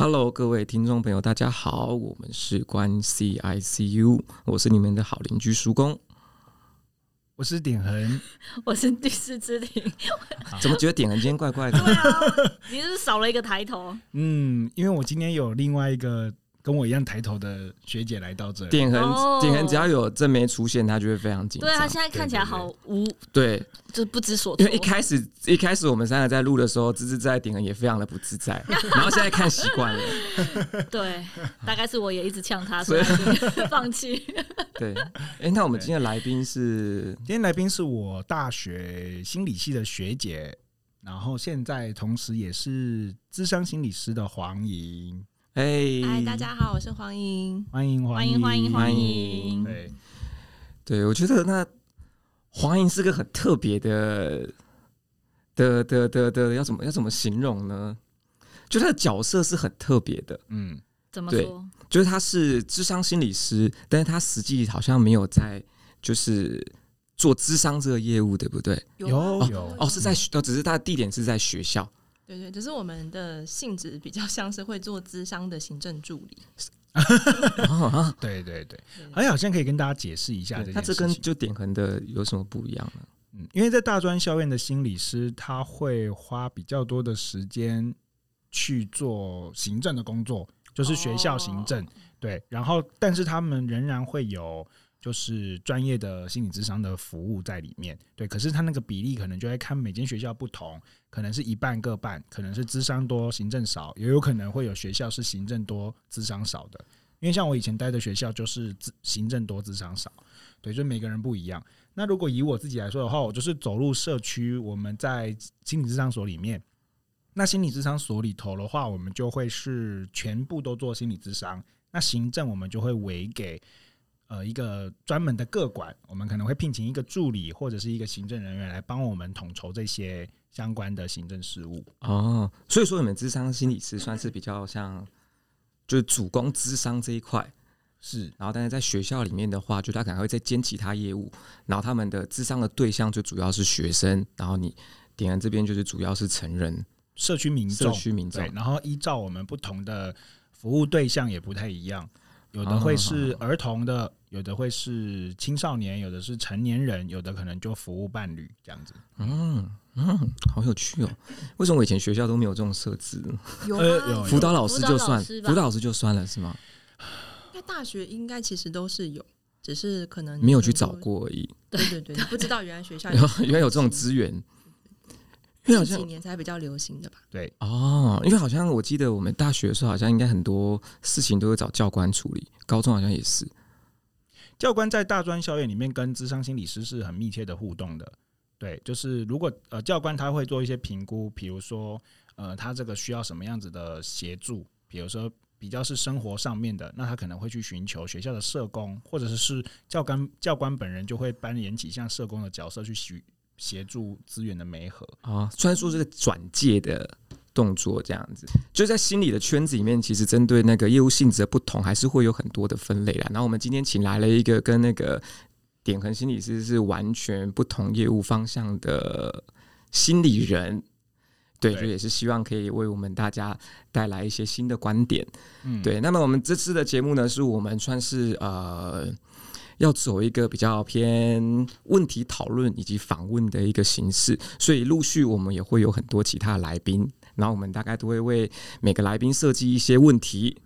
Hello，各位听众朋友，大家好，我们是关 CICU，我是你们的好邻居叔公，我是点恒，我是第四支庭，怎么觉得点恒今天怪怪的？对啊，你是少了一个抬头？嗯，因为我今天有另外一个。跟我一样抬头的学姐来到这里，点恒，点恒只要有正妹出现，他就会非常紧张。对啊，现在看起来好无，对，就不知所措。因为一开始一开始我们三个在录的时候，芝芝在点恒也非常的不自在，然后现在看习惯了。对，大概是我也一直呛他，所以 放弃。对，哎、欸，那我们今天的来宾是，今天来宾是我大学心理系的学姐，然后现在同时也是智商心理师的黄莹。嗨，hey, 大家好，我是黄莹，欢迎欢迎欢迎欢迎。对，对我觉得那黄莹是个很特别的的的的的，要怎么要怎么形容呢？就他的角色是很特别的，嗯，怎么说？就是他是智商心理师，但是他实际好像没有在就是做智商这个业务，对不对？有有哦，有哦，是在学，只是他的地点是在学校。对对，只是我们的性质比较像是会做资商的行政助理。对对对，好像好像可以跟大家解释一下这，它这跟就点横的有什么不一样呢？嗯，因为在大专校院的心理师，他会花比较多的时间去做行政的工作，就是学校行政。哦、对，然后但是他们仍然会有。就是专业的心理咨商的服务在里面，对。可是他那个比例可能就会看每间学校不同，可能是一半各半，可能是智商多行政少，也有可能会有学校是行政多智商少的。因为像我以前待的学校就是行政多智商少，对，就每个人不一样。那如果以我自己来说的话，我就是走入社区，我们在心理咨商所里面，那心理咨商所里头的话，我们就会是全部都做心理咨商，那行政我们就会委给。呃，一个专门的个管，我们可能会聘请一个助理或者是一个行政人员来帮我们统筹这些相关的行政事务。哦，所以说你们智商心理师算是比较像，就是主攻智商这一块是。然后，但是在学校里面的话，就他可能会再兼其他业务。然后他们的智商的对象就主要是学生，然后你典衡这边就是主要是成人、社区民众、社区民众。然后依照我们不同的服务对象也不太一样，有的会是儿童的。哦有的会是青少年，有的是成年人，有的可能就服务伴侣这样子。嗯嗯，好有趣哦！为什么我以前学校都没有这种设置？有有辅导老师就算辅导老师就算了是吗？在大学应该其实都是有，只是可能没有去找过而已。对对对，不知道原来学校 有原来有这种资源，因为好像几年才比较流行的吧？对哦，因为好像我记得我们大学的时候，好像应该很多事情都会找教官处理，高中好像也是。教官在大专校园里面跟智商心理师是很密切的互动的，对，就是如果呃教官他会做一些评估，比如说呃他这个需要什么样子的协助，比如说比较是生活上面的，那他可能会去寻求学校的社工，或者是是教官教官本人就会扮演起像社工的角色去协协助资源的媒合啊，虽然说这个转介的。动作这样子，就在心理的圈子里面，其实针对那个业务性质的不同，还是会有很多的分类啦。然后我们今天请来了一个跟那个点恒心理师是完全不同业务方向的心理人，对，就也是希望可以为我们大家带来一些新的观点。嗯，对。那么我们这次的节目呢，是我们算是呃要走一个比较偏问题讨论以及访问的一个形式，所以陆续我们也会有很多其他来宾。然后我们大概都会为每个来宾设计一些问题。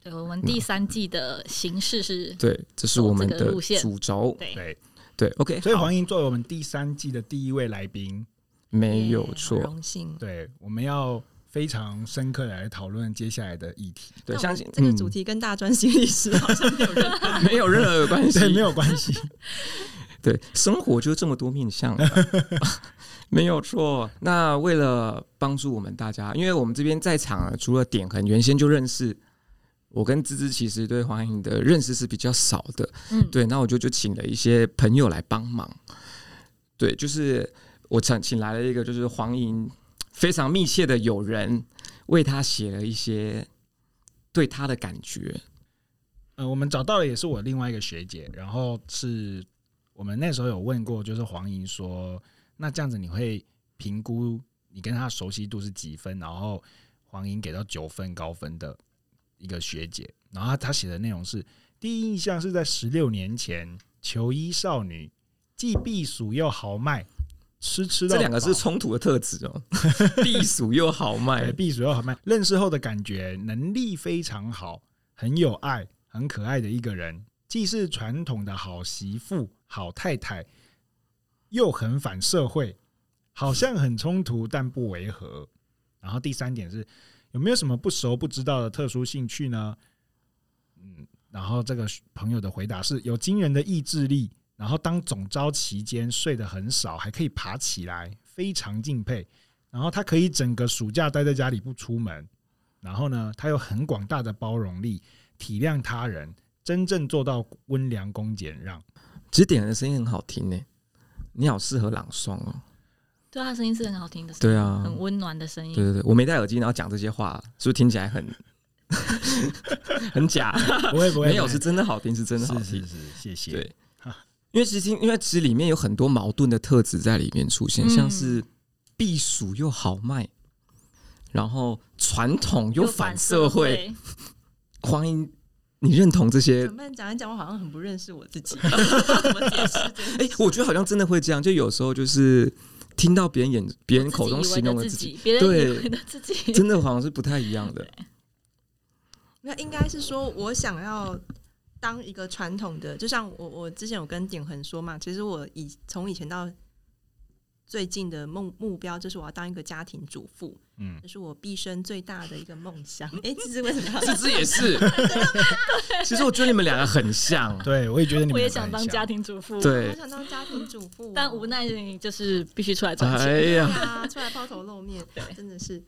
对，我们第三季的形式是，对，这是我们的主轴。对对对，OK。所以黄英作为我们第三季的第一位来宾，没有错，荣幸。对，我们要非常深刻来讨论接下来的议题。对，相信这个主题跟大专心理师好像没有任何 没有任何关系，没有关系。对，生活就这么多面向。没有错。那为了帮助我们大家，因为我们这边在场除了点恒，原先就认识我跟芝芝，其实对黄莹的认识是比较少的。嗯，对。那我就就请了一些朋友来帮忙。对，就是我请请来了一个，就是黄莹非常密切的友人，为他写了一些对他的感觉。呃，我们找到的也是我另外一个学姐，然后是我们那时候有问过，就是黄莹说。那这样子你会评估你跟他熟悉度是几分？然后黄莹给到九分高分的一个学姐。然后他写的内容是：第一印象是在十六年前，球衣少女，既避暑又豪迈，吃吃到这两个是冲突的特质哦。避暑又好卖，避暑又好卖。认识后的感觉，能力非常好，很有爱，很可爱的一个人，既是传统的好媳妇、好太太，又很反社会，好像很冲突，但不违和。然后第三点是，有没有什么不熟不知道的特殊兴趣呢？嗯，然后这个朋友的回答是有惊人的意志力，然后当总招期间睡得很少，还可以爬起来，非常敬佩。然后他可以整个暑假待在家里不出门，然后呢，他有很广大的包容力，体谅他人，真正做到温良恭俭让。其实点人的声音很好听呢，你好适合朗诵哦。对，他声音是很好听的，对啊，很温暖的声音。对对对，我没戴耳机，然后讲这些话，是不是听起来很？很假，不会不会，没有，是真的好听，是真的好听，是，是，是谢谢。对，因为其实因为其实里面有很多矛盾的特质在里面出现，嗯、像是避暑又豪迈，然后传统又反社会。黄莺，你认同这些？讲一讲，我好像很不认识我自己。哎、欸，我觉得好像真的会这样，就有时候就是听到别人眼别人口中形容的自己，别人以为的自己，对，真的好像是不太一样的。那应该是说，我想要当一个传统的，就像我我之前有跟典衡说嘛，其实我以从以前到最近的梦目标，就是我要当一个家庭主妇，嗯，这是我毕生最大的一个梦想。哎、欸，芝芝为什么？要？芝芝也是，其实我觉得你们两个很像，对我也觉得你们我也想当家庭主妇，对，我想当家庭主妇，但无奈你就是必须出来赚钱，哎呀，啊、出来抛头露面，真的是。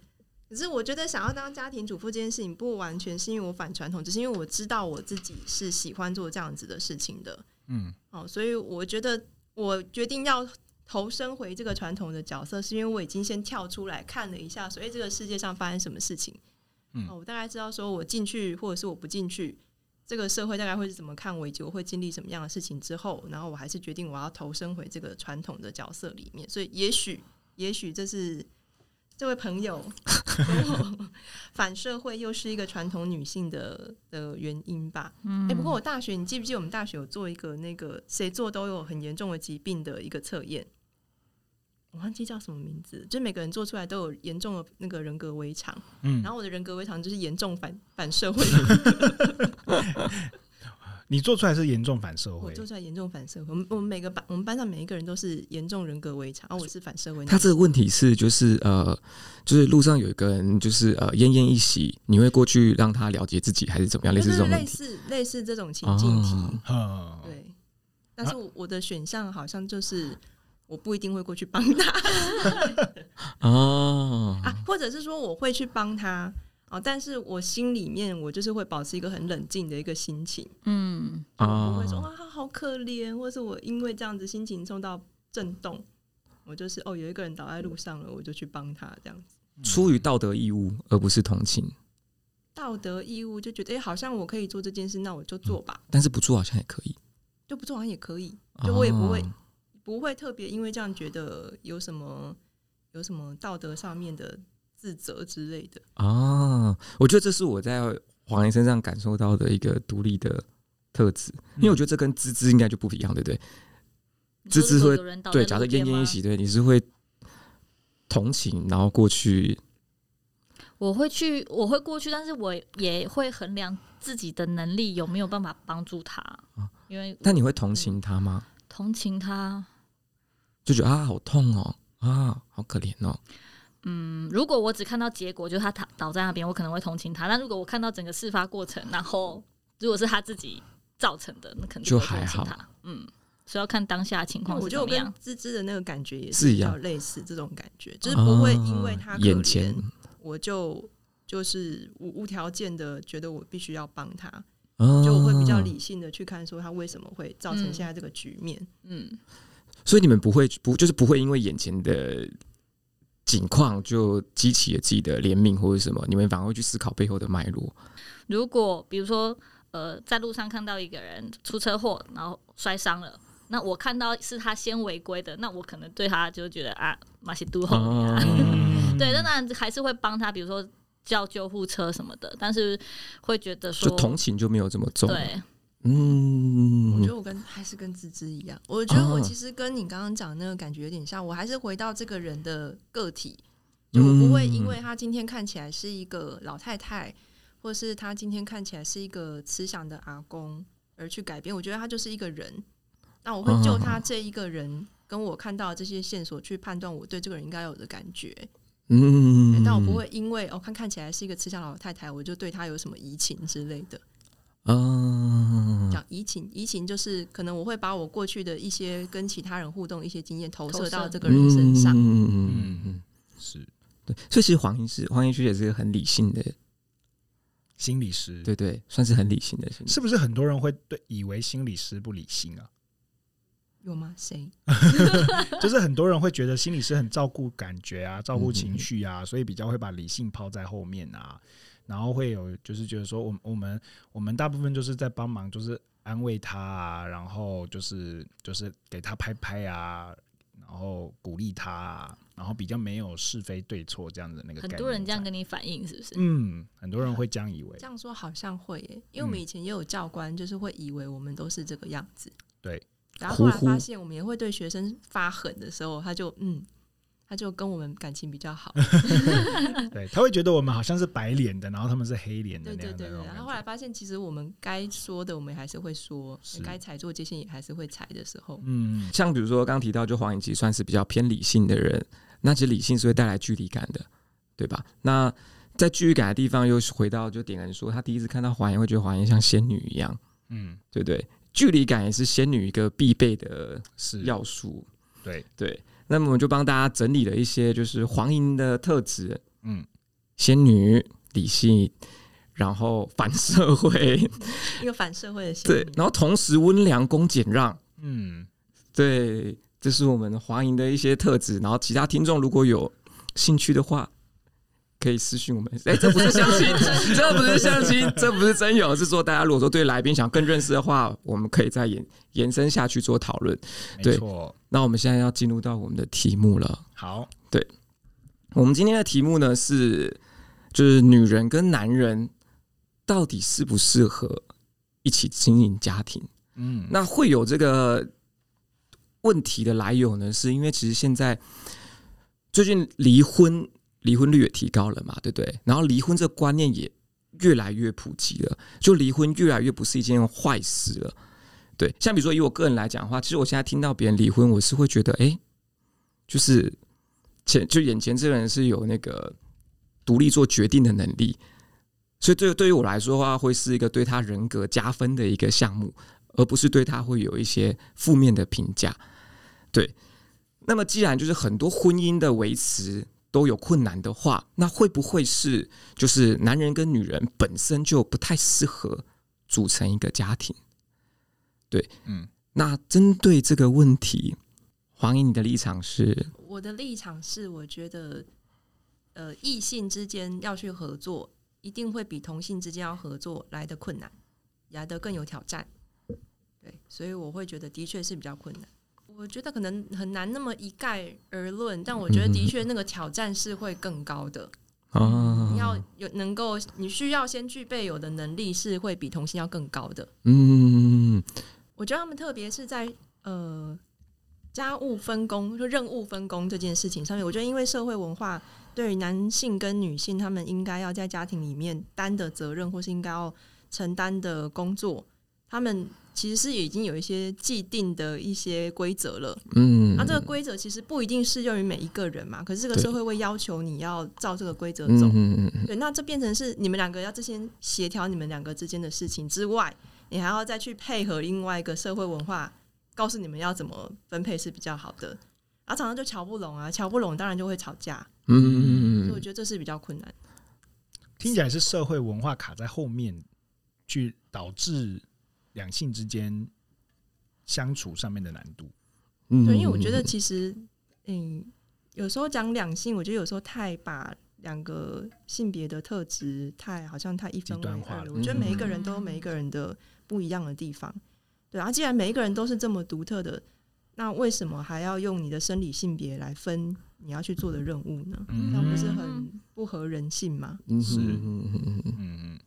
可是我觉得想要当家庭主妇这件事情，不完全是因为我反传统，只是因为我知道我自己是喜欢做这样子的事情的。嗯，哦，所以我觉得我决定要投身回这个传统的角色，是因为我已经先跳出来看了一下，所以这个世界上发生什么事情。嗯，我大概知道说我进去或者是我不进去，这个社会大概会是怎么看我，以及我会经历什么样的事情之后，然后我还是决定我要投身回这个传统的角色里面。所以也许，也许这是。这位朋友 反社会又是一个传统女性的的原因吧？嗯，哎，不过我大学，你记不记得我们大学有做一个那个谁做都有很严重的疾病的一个测验？我忘记叫什么名字，就每个人做出来都有严重的那个人格违常。嗯，然后我的人格违常就是严重反反社会。你做出来是严重反社会，我做出来严重反社会。我们我们每个班，我们班上每一个人都是严重人格违常，而我是反社会。他这个问题是，就是呃，就是路上有一个人，就是呃奄奄一息，你会过去让他了解自己，还是怎么样？类似这种类似类似这种情境题。哦、对，但是我的选项好像就是我不一定会过去帮他。哦 啊，或者是说我会去帮他。哦，但是我心里面我就是会保持一个很冷静的一个心情，嗯，我不会说哇他好可怜，或是我因为这样子心情受到震动，我就是哦有一个人倒在路上了，我就去帮他这样子，出于道德义务而不是同情，道德义务就觉得哎、欸、好像我可以做这件事，那我就做吧，但是不做好像也可以，就不做好像也可以，就我也不会不会特别因为这样觉得有什么有什么道德上面的。自责之类的啊，我觉得这是我在黄莺身上感受到的一个独立的特质，因为我觉得这跟芝芝应该就不一样，对不对？芝芝会对，假设奄奄一息，对，你是会同情，然后过去。我会去，我会过去，但是我也会衡量自己的能力有没有办法帮助他，因为但你会同情他吗？同情他，就觉得啊，好痛哦，啊，好可怜哦。嗯，如果我只看到结果，就是他倒倒在那边，我可能会同情他。但如果我看到整个事发过程，然后如果是他自己造成的，那肯定就还好。嗯，所以要看当下情况。我觉得我跟芝芝的那个感觉也是比较类似，这种感觉就是不会因为他眼前，我就就是无无条件的觉得我必须要帮他，就我会比较理性的去看说他为什么会造成现在这个局面。嗯，所以你们不会不就是不会因为眼前的。情况就激起了自己的怜悯或者什么，你们反而会去思考背后的脉络。如果比如说，呃，在路上看到一个人出车祸，然后摔伤了，那我看到是他先违规的，那我可能对他就觉得啊，马西都后啊，对，那当然还是会帮他，比如说叫救护车什么的，但是会觉得说，就同情就没有这么重。对，嗯，跟还是跟芝芝一样，我觉得我其实跟你刚刚讲的那个感觉有点像，我还是回到这个人的个体，就我不会因为他今天看起来是一个老太太，或是他今天看起来是一个慈祥的阿公而去改变。我觉得他就是一个人，那我会就他这一个人跟我看到的这些线索去判断我对这个人应该有的感觉。嗯，但我不会因为哦，看看起来是一个慈祥老太太，我就对她有什么移情之类的。嗯，讲移情，移情就是可能我会把我过去的一些跟其他人互动一些经验投射到这个人身上。嗯嗯嗯嗯，是对。所以其实黄医师，黄医师也是一个很理性的心理师，对对，算是很理性的心理。是不是很多人会对以为心理师不理性啊？有吗？谁？就是很多人会觉得心理师很照顾感觉啊，照顾情绪啊，所以比较会把理性抛在后面啊。然后会有就是觉得说，我我们我们大部分就是在帮忙，就是安慰他啊，然后就是就是给他拍拍啊，然后鼓励他啊，然后比较没有是非对错这样子那个。很多人这样跟你反映是不是？嗯，很多人会这样以为。这样说好像会耶，因为我们以前也有教官，就是会以为我们都是这个样子。对。然后后来发现，我们也会对学生发狠的时候，他就嗯，他就跟我们感情比较好。对，他会觉得我们好像是白脸的，然后他们是黑脸的。对对对。然后后来发现，其实我们该说的，我们还是会说；该踩做界限，也还是会踩的时候。嗯，像比如说刚刚提到，就黄颖琦算是比较偏理性的人，那其实理性是会带来距离感的，对吧？那在距离感的地方，又回到就点人说，他第一次看到黄颖，会觉得黄颖像仙女一样，嗯，对不对？距离感也是仙女一个必备的要素，对对。那么我们就帮大家整理了一些，就是黄莹的特质，嗯，仙女、理性，然后反社会，一个反社会的仙女，对，然后同时温良恭俭让，嗯，对，这是我们黄莹的一些特质。然后其他听众如果有兴趣的话。可以私信我们，哎、欸，这不是相亲，这不是相亲，这不是真有，是说大家如果说对来宾想更认识的话，我们可以再延延伸下去做讨论。对，那我们现在要进入到我们的题目了。好，对，我们今天的题目呢是，就是女人跟男人到底适不适合一起经营家庭？嗯，那会有这个问题的来由呢，是因为其实现在最近离婚。离婚率也提高了嘛，对不对？然后离婚这个观念也越来越普及了，就离婚越来越不是一件坏事了。对，像比如说以我个人来讲的话，其实我现在听到别人离婚，我是会觉得，哎，就是前就眼前这个人是有那个独立做决定的能力，所以对对于我来说的话，会是一个对他人格加分的一个项目，而不是对他会有一些负面的评价。对，那么既然就是很多婚姻的维持。都有困难的话，那会不会是就是男人跟女人本身就不太适合组成一个家庭？对，嗯，那针对这个问题，黄莹，你的立场是？我的立场是，我觉得，呃，异性之间要去合作，一定会比同性之间要合作来的困难，来得更有挑战。对，所以我会觉得，的确是比较困难。我觉得可能很难那么一概而论，但我觉得的确那个挑战是会更高的。嗯，你要有能够，你需要先具备有的能力是会比同性要更高的。嗯，我觉得他们特别是在呃家务分工，就任务分工这件事情上面，我觉得因为社会文化对于男性跟女性他们应该要在家庭里面担的责任，或是应该要承担的工作，他们。其实是已经有一些既定的一些规则了，嗯，那、啊、这个规则其实不一定适用于每一个人嘛。可是这个社会会要求你要照这个规则走，嗯对，那这变成是你们两个要这些协调你们两个之间的事情之外，你还要再去配合另外一个社会文化，告诉你们要怎么分配是比较好的，啊，常常就瞧不拢啊，瞧不拢当然就会吵架，嗯，所以我觉得这是比较困难。听起来是社会文化卡在后面，去导致。两性之间相处上面的难度，嗯，对，因为我觉得其实，嗯，有时候讲两性，我觉得有时候太把两个性别的特质太好像太一分为二了。我觉得每一个人都有每一个人的不一样的地方，对啊。既然每一个人都是这么独特的，那为什么还要用你的生理性别来分你要去做的任务呢？嗯、那不是很不合人性吗？是，嗯嗯嗯。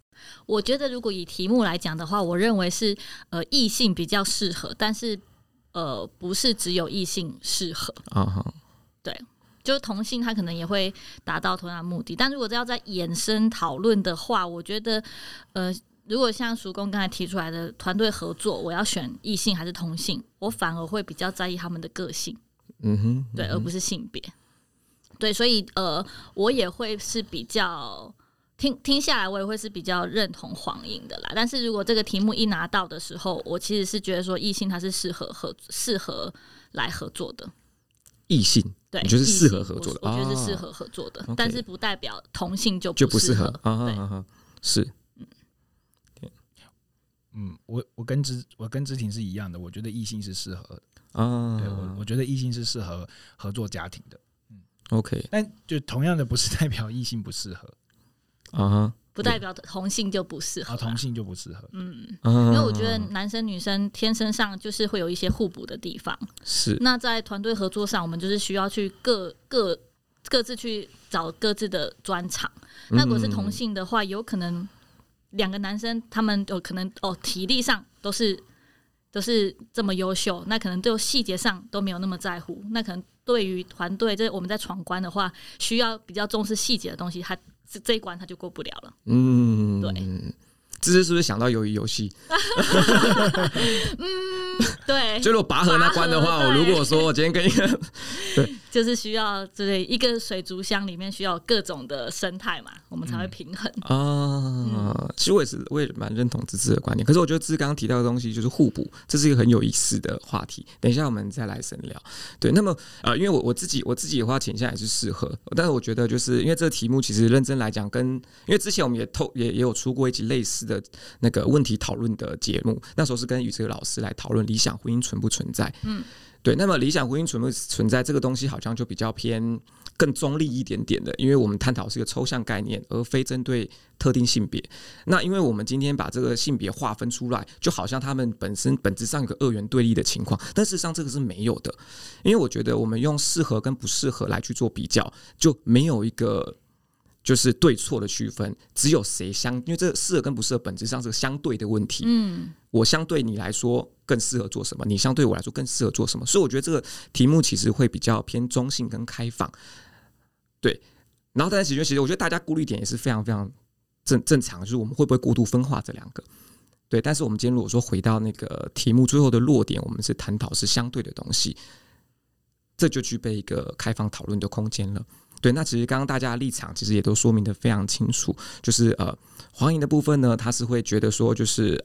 我觉得如果以题目来讲的话，我认为是呃异性比较适合，但是呃不是只有异性适合啊。Uh-huh. 对，就是同性他可能也会达到同样的目的，但如果要再延伸讨论的话，我觉得呃。如果像叔公刚才提出来的团队合作，我要选异性还是同性，我反而会比较在意他们的个性，嗯哼，嗯哼，对，而不是性别，对，所以呃，我也会是比较听听下来，我也会是比较认同黄英的啦。但是如果这个题目一拿到的时候，我其实是觉得说异性他是适合合适合来合作的，异性？对，你就是适合合作的，我，我觉得是适合合作的，哦，但是不代表同性就就不适合，合对，啊，是。嗯，我我跟之我跟之婷是一样的，我觉得异性是适合的。啊，对我我觉得异性是适合合作家庭的，嗯，OK，但就同样的不是代表异性不适合啊，不代表同性就不适合，啊，同性就不适合，嗯，因为我觉得男生女生天生上就是会有一些互补的地方，是，那在团队合作上，我们就是需要去各各各自去找各自的专长，那如果是同性的话，有可能。两个男生，他们有可能哦，体力上都是都是这么优秀，那可能就细节上都没有那么在乎。那可能对于团队，这我们在闯关的话，需要比较重视细节的东西，他这这一关他就过不了了。嗯，对。这是是不是想到鱿鱼游戏？嗯，对。就如果拔河那关的话，我如果说我今天跟一个，对，就是需要就是一个水族箱里面需要各种的生态嘛，我们才会平衡啊、嗯嗯。其实我也是，我也蛮认同芝芝的观点。可是我觉得芝刚刚提到的东西就是互补，这是一个很有意思的话题。等一下我们再来深聊。对，那么呃，因为我我自己我自己的话倾向也是适合，但是我觉得就是因为这个题目其实认真来讲，跟因为之前我们也透也也有出过一集类似的。的那个问题讨论的节目，那时候是跟宇哲老师来讨论理想婚姻存不存在。嗯，对。那么理想婚姻存不存在这个东西，好像就比较偏更中立一点点的，因为我们探讨是一个抽象概念，而非针对特定性别。那因为我们今天把这个性别划分出来，就好像他们本身本质上有个二元对立的情况，但事实上这个是没有的。因为我觉得我们用适合跟不适合来去做比较，就没有一个。就是对错的区分，只有谁相，因为这适合跟不适合本质上是个相对的问题。嗯，我相对你来说更适合做什么，你相对我来说更适合做什么，所以我觉得这个题目其实会比较偏中性跟开放。对，然后大家其实其实我觉得大家顾虑点也是非常非常正正常，就是我们会不会过度分化这两个？对，但是我们今天如果说回到那个题目最后的落点，我们是探讨是相对的东西，这就具备一个开放讨论的空间了。对，那其实刚刚大家的立场其实也都说明的非常清楚，就是呃，黄莹的部分呢，他是会觉得说，就是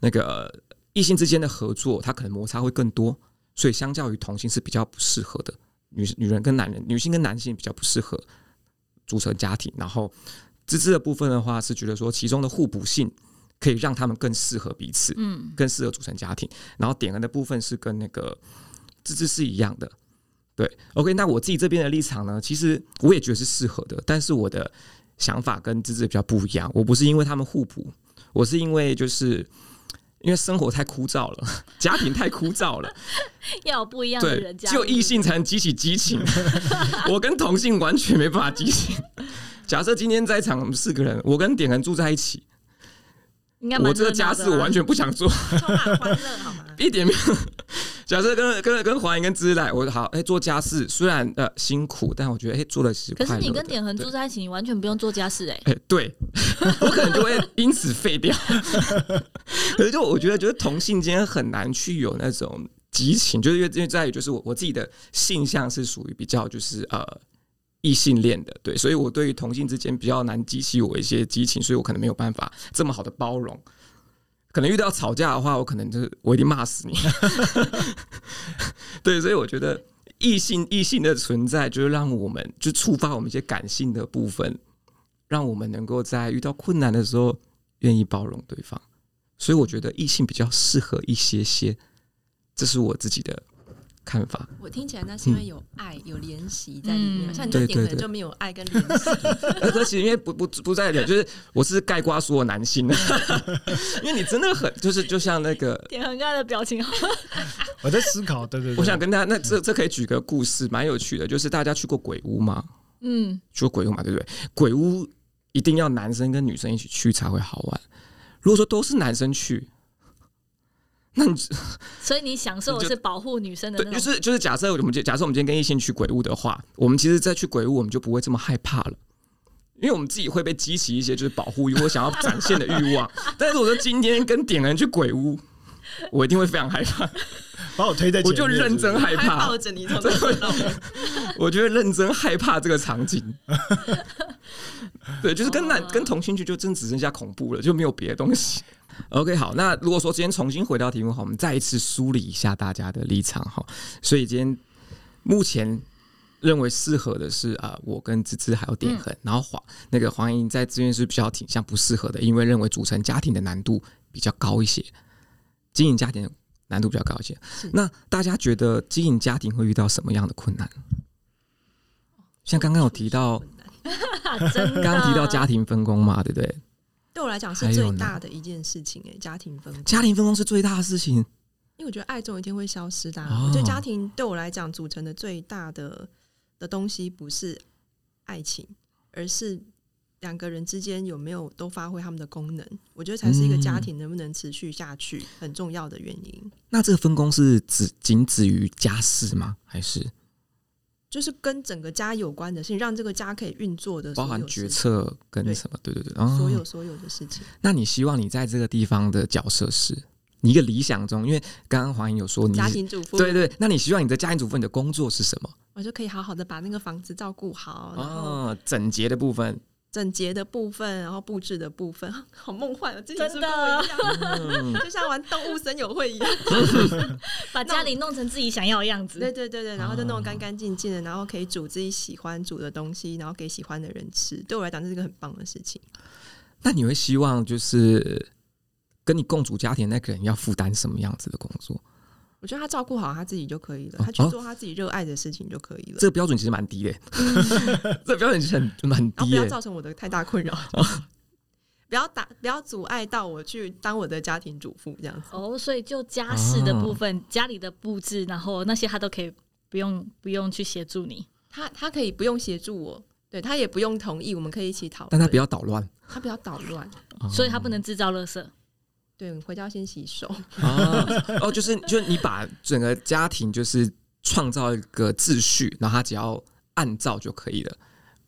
那个异性之间的合作，他可能摩擦会更多，所以相较于同性是比较不适合的。女女人跟男人，女性跟男性比较不适合组成家庭。然后芝芝的部分的话，是觉得说其中的互补性可以让他们更适合彼此，嗯，更适合组成家庭。然后点恩的部分是跟那个芝芝是一样的。对，OK，那我自己这边的立场呢，其实我也觉得是适合的，但是我的想法跟芝芝比较不一样。我不是因为他们互补，我是因为就是因为生活太枯燥了，家庭太枯燥了，要有不一样的人，只有异性才能激起激情。我跟同性完全没办法激情。假设今天在场四个人，我跟点人住在一起，我这个家事我完全不想做，充满欢乐好吗？一点没有。假设跟跟跟华莹跟芝来，我好哎、欸、做家事，虽然呃辛苦，但我觉得哎、欸、做的是。可是你跟点恒住在一起，你完全不用做家事哎、欸。哎、欸，对，我可能就会因此废掉。可是就我觉得，就是同性间很难去有那种激情，就是因为因为在于就是我我自己的性向是属于比较就是呃异性恋的，对，所以我对于同性之间比较难激起我一些激情，所以我可能没有办法这么好的包容。可能遇到吵架的话，我可能就是我一定骂死你。对，所以我觉得异性异性的存在，就是让我们就触发我们一些感性的部分，让我们能够在遇到困难的时候愿意包容对方。所以我觉得异性比较适合一些些，这是我自己的看法？我听起来那是因为有爱、嗯、有联系在里面，像你这点可能就没有爱跟联系。而且因为不不不在点，就是我是盖瓜所有男性的，因为你真的很就是就像那个点很爱的表情。我在思考，对对对，我想跟大家，那这这可以举个故事，蛮有趣的，就是大家去过鬼屋吗？嗯，去过鬼屋嘛，对不对？鬼屋一定要男生跟女生一起去才会好玩。如果说都是男生去，那你所以你享受的是保护女生的那种，就是就是假设我们假设我们今天跟异性去鬼屋的话，我们其实再去鬼屋，我们就不会这么害怕了，因为我们自己会被激起一些就是保护欲或想要展现的欲望。但是我说今天跟点人去鬼屋，我一定会非常害怕。把我推在，我就认真害怕，抱着你，我觉得认真害怕这个场景。对，就是跟男跟同性剧，就真只剩下恐怖了，就没有别的东西。OK，好，那如果说今天重新回到题目，好，我们再一次梳理一下大家的立场哈。所以今天目前认为适合的是啊，我跟芝芝还有点恒，嗯、然后黄那个黄莹在这边是比较挺向不适合的，因为认为组成家庭的难度比较高一些，经营家庭。难度比较高一些。那大家觉得经营家庭会遇到什么样的困难？像刚刚有提到，刚刚提到家庭分工嘛，对不对？对我来讲是最大的一件事情哎，家庭分工，家庭分工是最大的事情，因为我觉得爱总有一天会消失的。哦、我觉得家庭对我来讲组成的最大的的东西不是爱情，而是。两个人之间有没有都发挥他们的功能？我觉得才是一个家庭能不能持续下去很重要的原因。嗯、那这个分工是只仅止于家事吗？还是就是跟整个家有关的事情，让这个家可以运作的，包含决策跟什么？对对对，所有所有的事情。那你希望你在这个地方的角色是你一个理想中？因为刚刚黄莹有说你家庭主妇，对，对对。那你希望你的家庭主妇你的工作是什么？我就可以好好的把那个房子照顾好，然后、哦、整洁的部分。整洁的部分，然后布置的部分，好梦幻啊！真的，嗯、就像玩动物森友会一样，把家里弄成自己想要的样子。对对对对，然后就弄干干净净的，然后可以煮自己喜欢煮的东西，然后给喜欢的人吃。对我来讲，这是一个很棒的事情。那你会希望就是跟你共组家庭那个人要负担什么样子的工作？我觉得他照顾好他自己就可以了，他去做他自己热爱的事情就可以了。这个标准其实蛮低的，这个标准其实很蛮低，不要造成我的太大困扰，不要打，不要阻碍到我去当我的家庭主妇这样子。哦，所以就家事的部分，家里的布置，然后那些他都可以不用不用去协助你，他他可以不用协助我，对他也不用同意，我们可以一起讨论，但他不要捣乱，他不要捣乱，所以他不能制造垃圾。对，回家先洗手。哦，哦，就是，就是你把整个家庭就是创造一个秩序，然后他只要按照就可以了。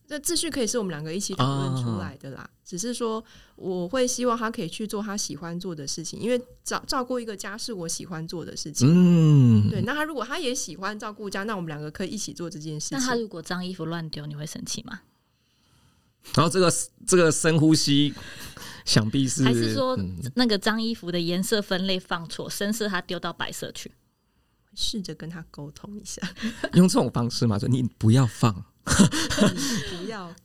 那秩序可以是我们两个一起讨论出来的啦。哦、只是说，我会希望他可以去做他喜欢做的事情，因为照照顾一个家是我喜欢做的事情。嗯，对。那他如果他也喜欢照顾家，那我们两个可以一起做这件事情。那他如果脏衣服乱丢，你会生气吗？然后这个这个深呼吸。想必是还是说那个脏衣服的颜色分类放错，深色他丢到白色去，试着跟他沟通一下，用这种方式嘛，说你不要放，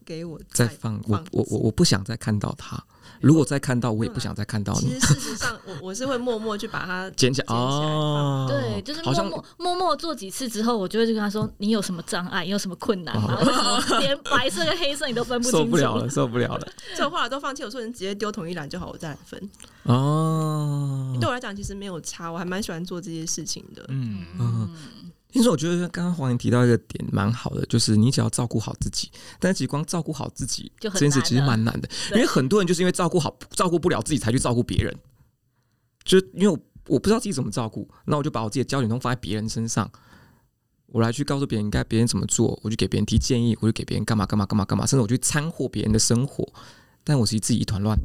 给我再放，我我我我不想再看到他。如果再看到，我也不想再看到你。其实事实上，我我是会默默去把它 捡起来。哦，对，就是默默默默做几次之后，我就会去跟他说：“你有什么障碍？你有什么困难吗？连白色跟黑色你都分不清楚，受不了了，受不了了。”所以我后来都放弃，我说：“你直接丢同一栏就好，我再来分。”哦，对我来讲其实没有差，我还蛮喜欢做这些事情的。嗯嗯。因此，我觉得刚刚黄莹提到一个点蛮好的，就是你只要照顾好自己。但是，其实光照顾好自己这件事其实蛮难的，因为很多人就是因为照顾好照顾不了自己，才去照顾别人。就因为我我不知道自己怎么照顾，那我就把我自己的焦点都放在别人身上，我来去告诉别人应该别人怎么做，我就给别人提建议，我就给别人干嘛干嘛干嘛干嘛，甚至我去掺和别人的生活，但我其实自己一团乱。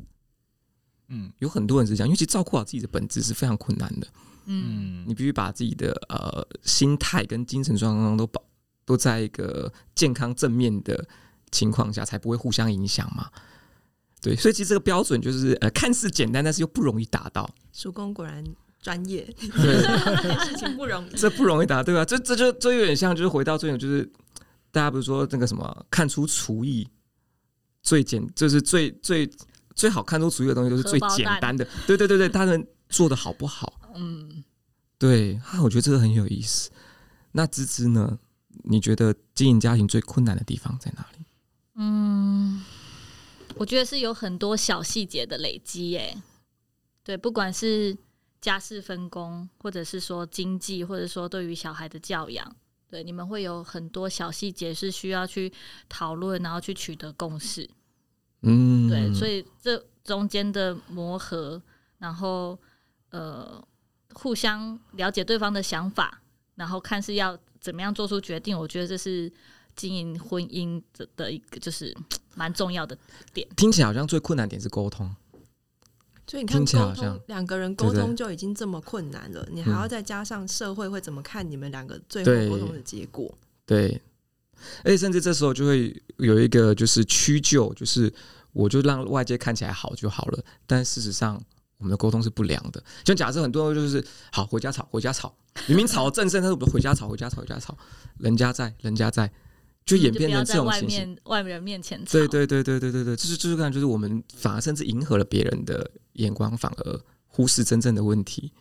嗯，有很多人是这样，因为其实照顾好自己的本质是非常困难的。嗯，你必须把自己的呃心态跟精神状况都保都在一个健康正面的情况下，才不会互相影响嘛。对，所以其实这个标准就是呃看似简单，但是又不容易达到。叔公果然专业，对，事情不容易，这不容易达，对吧？这这就这有点像，就是回到最后，就是大家不是说那个什么，看出厨艺最简，就是最最最好看出厨艺的东西，都是最简单的。对对对对，他们做的好不好？嗯，对，我觉得这个很有意思。那芝芝呢？你觉得经营家庭最困难的地方在哪里？嗯，我觉得是有很多小细节的累积耶。对，不管是家事分工，或者是说经济，或者说对于小孩的教养，对，你们会有很多小细节是需要去讨论，然后去取得共识。嗯，对，所以这中间的磨合，然后呃，互相了解对方的想法，然后看是要怎么样做出决定。我觉得这是经营婚姻的的一个就是蛮重要的点。听起来好像最困难点是沟通，所以你看沟通，两个人沟通就已经这么困难了，你还要再加上社会会怎么看你们两个最后沟通的结果？对。对而且甚至这时候就会有一个就是屈就，就是我就让外界看起来好就好了，但事实上我们的沟通是不良的。就假设很多人就是好回家吵，回家吵，明明吵正正，但是我们回家吵，回家吵，回家吵，人家在，人家在，就演变成这种形式。外面人面前吵，对对对对对对对，就是就是看，就是我们反而甚至迎合了别人的眼光，反而忽视真正的问题。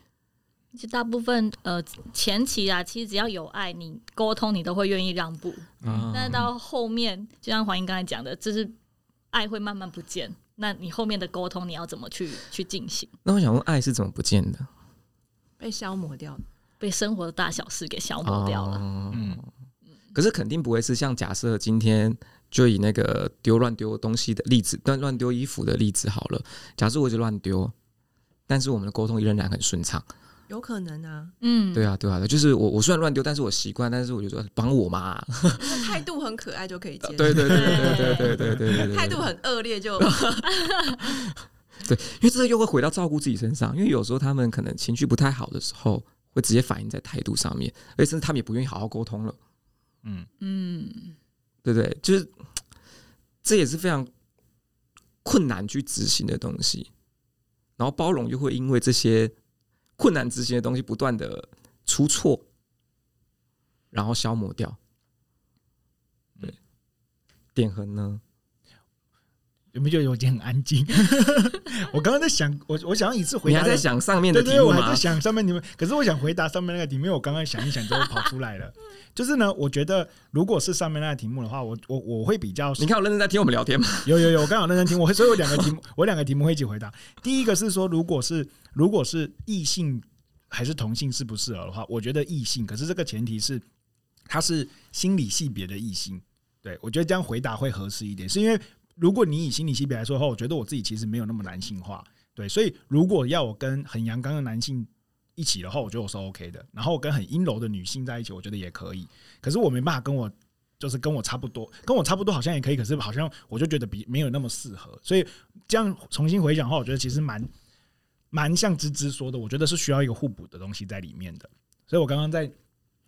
其实大部分呃前期啊，其实只要有爱，你沟通你都会愿意让步。嗯，但是到后面，就像黄英刚才讲的，就是爱会慢慢不见。那你后面的沟通你要怎么去去进行？那我想问，爱是怎么不见的？被消磨掉，被生活的大小事给消磨掉了。嗯，可是肯定不会是像假设今天就以那个丢乱丢东西的例子，乱乱丢衣服的例子好了。假设我一直乱丢，但是我们的沟通仍然很顺畅。有可能啊，嗯，对啊，对啊，就是我，我虽然乱丢，但是我习惯，但是我就说帮我嘛，态度很可爱就可以接受，对对对对对对对对对，态度很恶劣就，对，因为这个又会回到照顾自己身上，因为有时候他们可能情绪不太好的时候，会直接反映在态度上面，而且甚至他们也不愿意好好沟通了，嗯。嗯，对不对？就是这也是非常困难去执行的东西，然后包容又会因为这些。困难执行的东西不断的出错，然后消磨掉。对，点痕呢？有没有觉得有点很安静？我刚刚在想，我我想要一次回答。你还在想上面的题目吗？对对，我还在想上面你们，可是我想回答上面那个题目，因为我刚刚想一想之后跑出来了。就是呢，我觉得如果是上面那个题目的话，我我我会比较。你看我认真在听我们聊天吗？有有有，我刚好认真听。我所以我两个题目，我两个题目会一起回答。第一个是说，如果是如果是异性还是同性适不适合的话，我觉得异性。可是这个前提是他是心理性别的异性。对，我觉得这样回答会合适一点，是因为。如果你以心理性别来说的话，我觉得我自己其实没有那么男性化，对，所以如果要我跟很阳刚的男性一起的话，我觉得我是 OK 的。然后跟很阴柔的女性在一起，我觉得也可以。可是我没办法跟我就是跟我差不多，跟我差不多好像也可以，可是好像我就觉得比没有那么适合。所以这样重新回想的话，我觉得其实蛮蛮像芝芝说的，我觉得是需要一个互补的东西在里面的。所以我刚刚在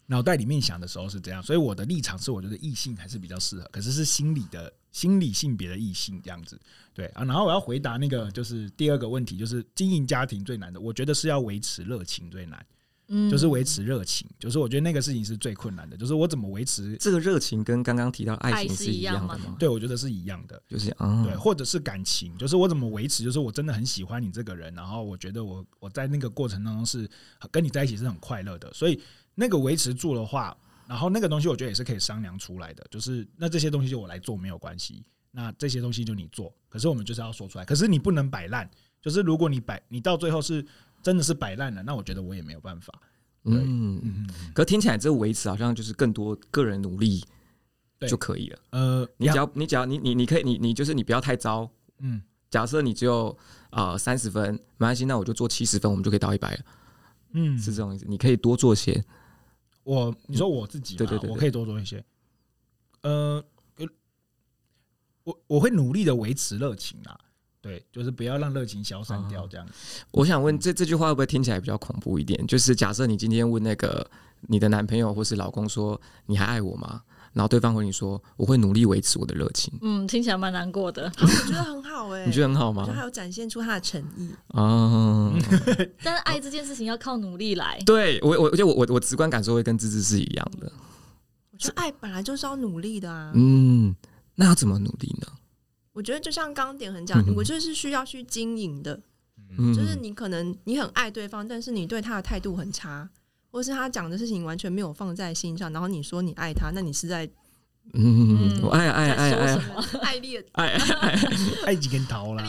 脑袋里面想的时候是这样，所以我的立场是我觉得异性还是比较适合，可是是心理的。心理性别的异性这样子，对啊，然后我要回答那个就是第二个问题，就是经营家庭最难的，我觉得是要维持热情最难，嗯，就是维持热情，就是我觉得那个事情是最困难的，就是我怎么维持这个热情，跟刚刚提到爱情是一样的吗？对，我觉得是一样的，就是啊，对，或者是感情，就是我怎么维持，就是我真的很喜欢你这个人，然后我觉得我我在那个过程当中是跟你在一起是很快乐的，所以那个维持住的话。然后那个东西我觉得也是可以商量出来的，就是那这些东西就我来做没有关系，那这些东西就你做，可是我们就是要说出来，可是你不能摆烂，就是如果你摆你到最后是真的是摆烂了，那我觉得我也没有办法。嗯嗯，可听起来这维持好像就是更多个人努力就可以了。呃，你只要你只要你你你可以你你就是你不要太糟。嗯，假设你只有啊三十分，没关系，那我就做七十分，我们就可以到一百了。嗯，是这种意思，你可以多做些。我你说我自己，对对对，我可以多做一些。呃，我我会努力的维持热情啊，对，就是不要让热情消散掉这样。我想问，这这句话会不会听起来比较恐怖一点？就是假设你今天问那个你的男朋友或是老公说，你还爱我吗？然后对方回你说，我会努力维持我的热情。嗯，听起来蛮难过的。我觉得很好哎，你觉得很好吗？就还有展现出他的诚意啊。但是爱这件事情要靠努力来。对我，我我我我直观感受会跟芝芝是一样的。我觉得爱本来就是要努力的啊。嗯，那要怎么努力呢？我觉得就像刚刚点恒讲，我就是需要去经营的。嗯，就是你可能你很爱对方，但是你对他的态度很差。或是他讲的事情完全没有放在心上，然后你说你爱他，那你是在嗯，我爱爱爱爱 爱恋爱爱爱几根桃啦，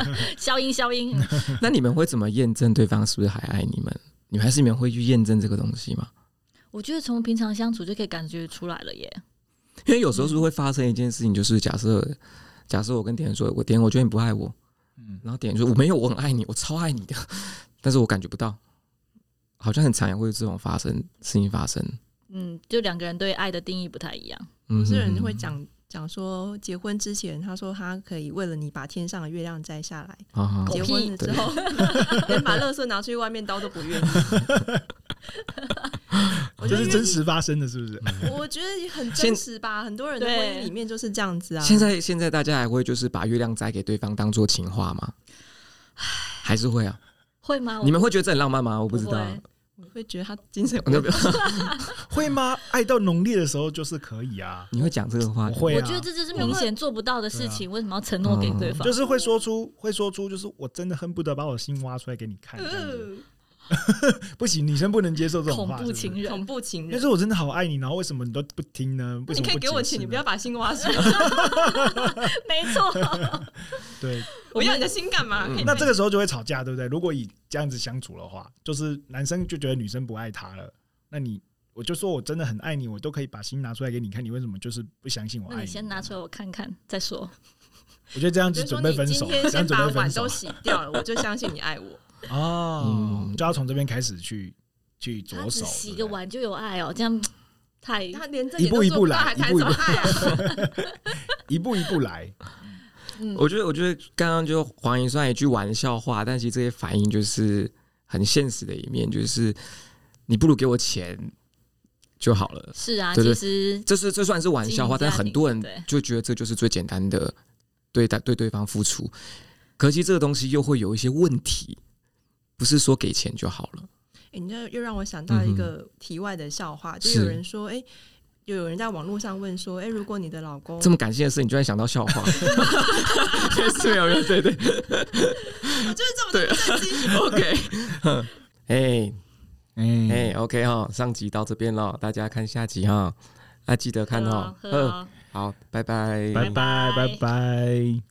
消音消音。那你们会怎么验证对方是不是还爱你们？你们还是你们会去验证这个东西吗？我觉得从平常相处就可以感觉出来了耶。因为有时候是会发生一件事情，就是假设假设我跟点说，我点我觉得你不爱我，嗯，然后点说我没有，我很爱你，我超爱你的，但是我感觉不到，好像很常也会有这种发生事情发生。嗯，就两个人对爱的定义不太一样。有些人会讲讲说，结婚之前他说他可以为了你把天上的月亮摘下来，啊、结婚了之后 连把垃圾拿出去外面倒都不愿意。我觉得是真实发生的，是不是？我觉得很真实吧，很多人的婚姻里面就是这样子啊。现在现在大家还会就是把月亮摘给对方当做情话吗？还是会啊？会吗？你们会觉得这很浪漫吗？我不知道。我会觉得他精神 会吗？爱到浓烈的时候就是可以啊。你会讲这个话？会、啊。我觉得这就是明显做不到的事情，为什么要承诺给对方？就是会说出，会说出，就是我真的恨不得把我心挖出来给你看。不行，女生不能接受这种。恐怖情人，恐怖情人。但是我真的好爱你，然后为什么你都不听呢？为什么你可以给我钱，你不要把心挖出来。没错。对。我要你的心干嘛？那这个时候就会吵架，对不对？如果以这样子相处的话，就是男生就觉得女生不爱他了。那你，我就说我真的很爱你，我都可以把心拿出来给你看，你为什么就是不相信我爱你？那你先拿出来我看看再说。我觉得这样子准备分手，今天先把碗都洗掉了，我就相信你爱我。哦，就要从这边开始去去着手。洗个碗就有爱哦，这样 太他连这一步一步来，一步一步来，一步一步来。嗯、我觉得，我觉得刚刚就黄莹算一句玩笑话，但其实这些反应就是很现实的一面，就是你不如给我钱就好了。是啊，其实这是这算是玩笑话，但很多人就觉得这就是最简单的对待对对方付出。可惜这个东西又会有一些问题，不是说给钱就好了。欸、你这又让我想到一个题外的笑话，嗯、就有人说，哎、欸。就有人在网络上问说：“哎、欸，如果你的老公这么感性的事，你居然想到笑话？” 是没有人对对，我就是这么对。OK，哎哎哎，OK 哈，上集到这边了，大家看下集哈，啊记得看哦。嗯，好，拜拜，拜拜，拜拜。